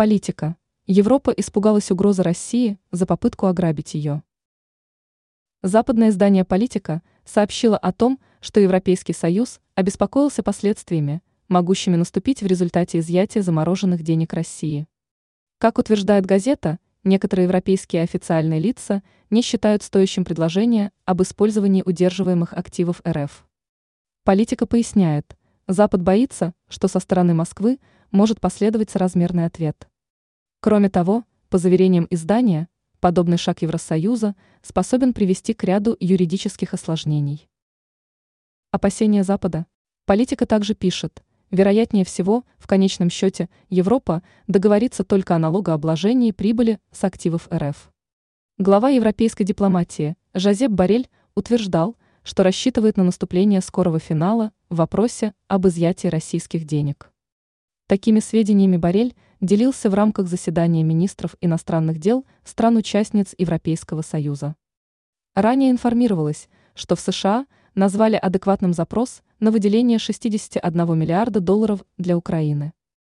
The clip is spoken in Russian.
Политика. Европа испугалась угрозы России за попытку ограбить ее. Западное издание «Политика» сообщило о том, что Европейский Союз обеспокоился последствиями, могущими наступить в результате изъятия замороженных денег России. Как утверждает газета, некоторые европейские официальные лица не считают стоящим предложение об использовании удерживаемых активов РФ. Политика поясняет, Запад боится, что со стороны Москвы может последовать соразмерный ответ. Кроме того, по заверениям издания, подобный шаг Евросоюза способен привести к ряду юридических осложнений. Опасения Запада. Политика также пишет, вероятнее всего, в конечном счете, Европа договорится только о налогообложении прибыли с активов РФ. Глава европейской дипломатии Жозеп Барель утверждал, что рассчитывает на наступление скорого финала в вопросе об изъятии российских денег. Такими сведениями Барель делился в рамках заседания министров иностранных дел стран-участниц Европейского Союза. Ранее информировалось, что в США назвали адекватным запрос на выделение 61 миллиарда долларов для Украины.